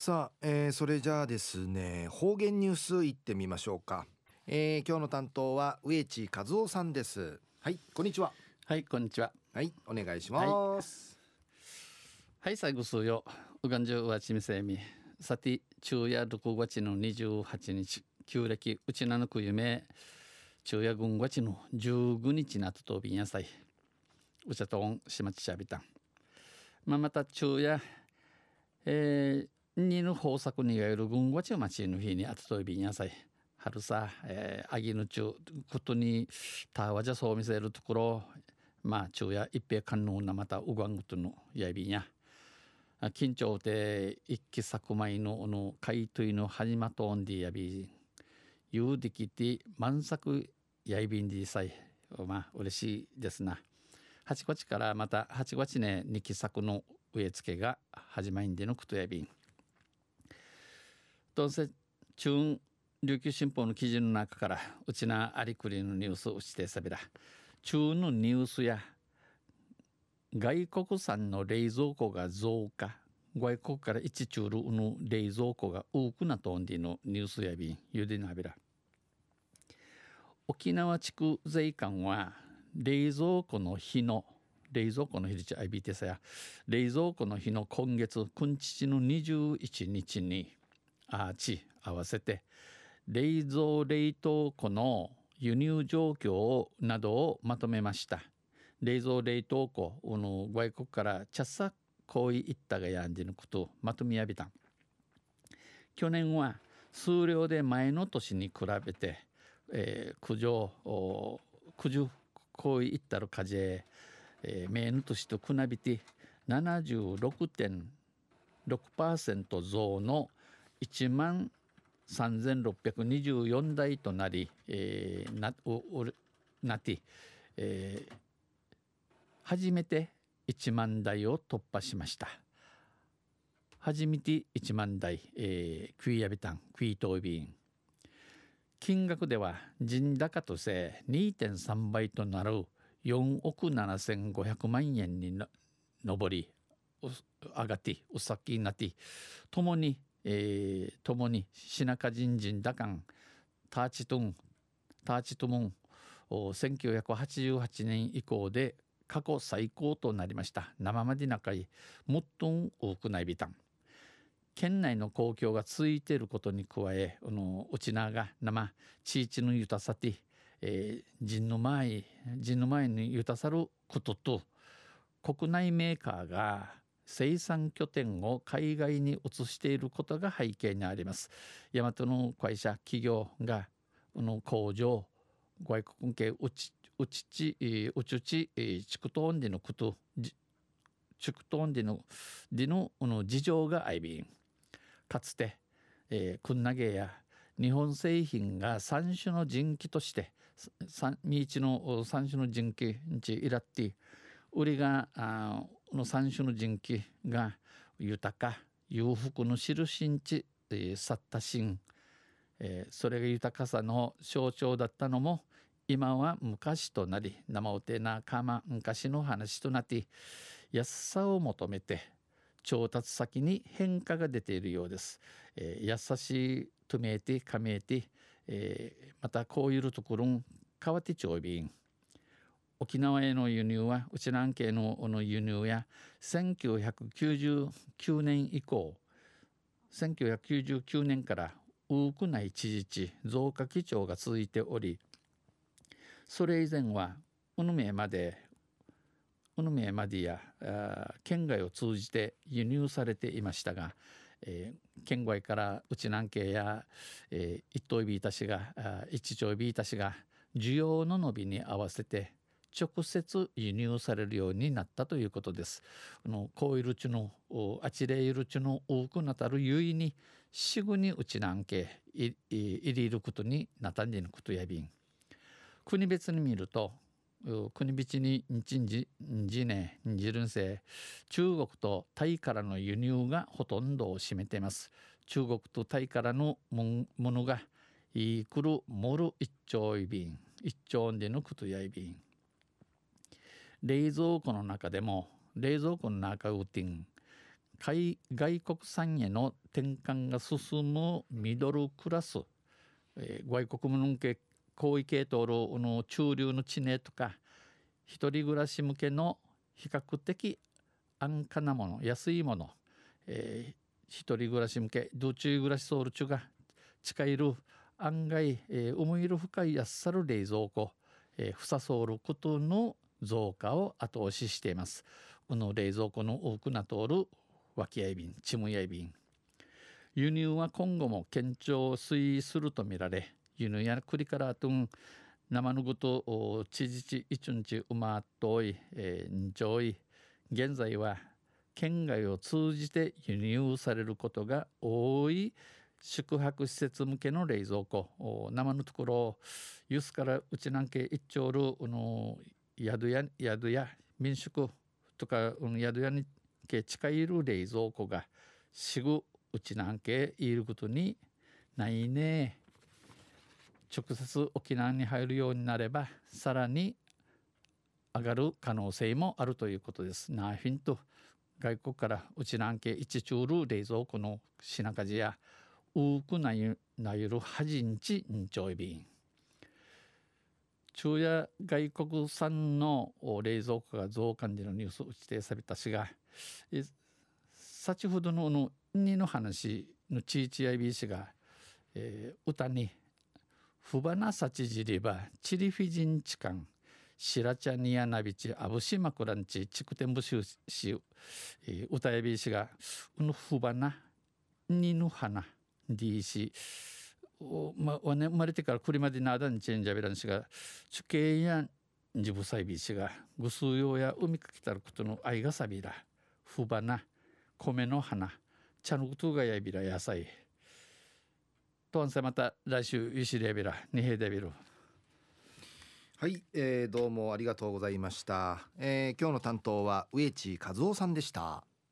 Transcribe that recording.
さあ、えー、それじゃあですね方言ニュースいってみましょうか、えー、今日の担当は植地和夫さんです。はいこんにちは。はいこんにちは。はいお願いします。はい、最後数よ。うがんじゅうわちみせみ。さて昼夜6月の28日旧暦うちなのく夢。昼夜軍月の15日なととびんやさいうちゃとんしまちしゃびた。んまあまた昼夜えーにの豊作にがよる軍ごちまちの日にあつといびんやさい春さ、え、あぎぬちゅうことにたわじゃそう見せるところまあ昼夜一平観音なまたうがんぐとのやいびんや緊張で一気作前のの海といの始まとんでやびゆうできて満作やいびんでさいまあ嬉しいですな8月からまた8月ね二期作の植え付けが始まりんでのことやびんどうせ中琉球新報の記事の中からうちなありくりのニュースをしてさびら中のニュースや外国産の冷蔵庫が増加外国から一中ルの冷蔵庫が多くなとんでのニュースやびんゆでなびら。沖縄地区税関は冷蔵庫の日の冷蔵庫の日でちゃいびてさや冷蔵庫の日の今月くんちちの21日にあち合わせて冷蔵冷凍庫の輸入状況などをまとめました。冷蔵冷凍庫の外国から茶さ行為いったがやんじのことをまとめやびたん。去年は数量で前の年に比べて、えー、駆除駆除行為いったる家事えー、名の年と比べて76.6%増の1万3624台となり、えー、なおなって、えー、初めて1万台を突破しました。初めて1万台、えー、クイアビタン、クイトービン。金額では人高とせ2.3倍となる4億7500万円に上り上がってお先になってともにえー、共に品中人人打艦ターチトンターチトモン1988年以降で過去最高となりました。生まで中いもっと多くないビタン県内の公共が続いていることに加えあのうちなが生地域の豊さて、えー、人の前人の前に豊さることと国内メーカーが生産拠点を海外に移していることが背景にあります。大和の会社企業がの工場外国系うちうちちうちち地区トンでのこと地区トンでのでのの事情があいびんかつて、えー、くんなげや日本製品が三種の人気として三道の三種の人気にいらって売りがあの三種の人気が豊か裕福の印んち、えー、去った心、えー、それが豊かさの象徴だったのも今は昔となり生おてなかま昔の話となって安さを求めて調達先に変化が出ているようです。えー、優しいとめてかめて、えー、またこういうところん変わってちょいびん。沖縄への輸入はうちなん系の輸入や1999年以降1999年から多くない地時地増加基調が続いておりそれ以前はうぬめまでうぬめまでや県外を通じて輸入されていましたが、えー、県外からうちなん系や、えー、一等ビータ氏が一丁ビータ氏が需要の伸びに合わせて直接輸入されるようになったということです。あのこういうルチのあちれいるちの多くなたるゆいにすぐにうちなんけいりることになたんじのことやびん。国別に見ると国別に日じじねじるんせ中国とタイからの輸入がほとんどを占めています。中国とタイからのものがいくるもる一丁いびん一丁でのことやいびん。冷蔵庫の中でも冷蔵庫の中ウティン海外国産への転換が進むミドルクラス、えー、外国向け広域系統の中流の地名とか一人暮らし向けの比較的安価なもの安いもの、えー、一人暮らし向けドチュ暮らしソウル中が近いる案外、えー、思い入る深い安さる冷蔵庫、えー、ふさそうることの増加を後押ししています。この冷蔵庫の多くな通る脇合便、チムや便。輸入は今後も堅調推移するとみられ、輸入や栗からとん生ぬぐとちじち一日うまっとい、えー、んちょい。現在は県外を通じて輸入されることが多い宿泊施設向けの冷蔵庫生のところユスからうちなんけ一丁るの宿屋宿屋民宿とか宿屋にけ近いる冷蔵庫がしぐうちなんけいることにないね直接沖縄に入るようになればさらに上がる可能性もあるということです。ナーフィンと外国からうちなんけ一中る冷蔵庫の品数や多くないなゆるはじんちんちょい便。昼夜外国産の冷蔵庫が増加でのニュースを指定されたしが先ほどのの2の話のちいちやいびしが、えー、歌に「ふばなさちじりばチリフィジンチカン白茶にやなびちあぶしまくらんちちくてんぶしゅし、えー、歌やびしが「うのふばなにの花」でしまあ、ね、生まれてからこれまでなだんチェンジャベラン氏が主刑や自分サイビー氏がぐすうようや海かけたることの愛がさびらふばな米の花茶のことがやびら野菜とんせまた来週ゆしりやびらにへでびるはい、えー、どうもありがとうございました、えー、今日の担当は植地和夫さんでした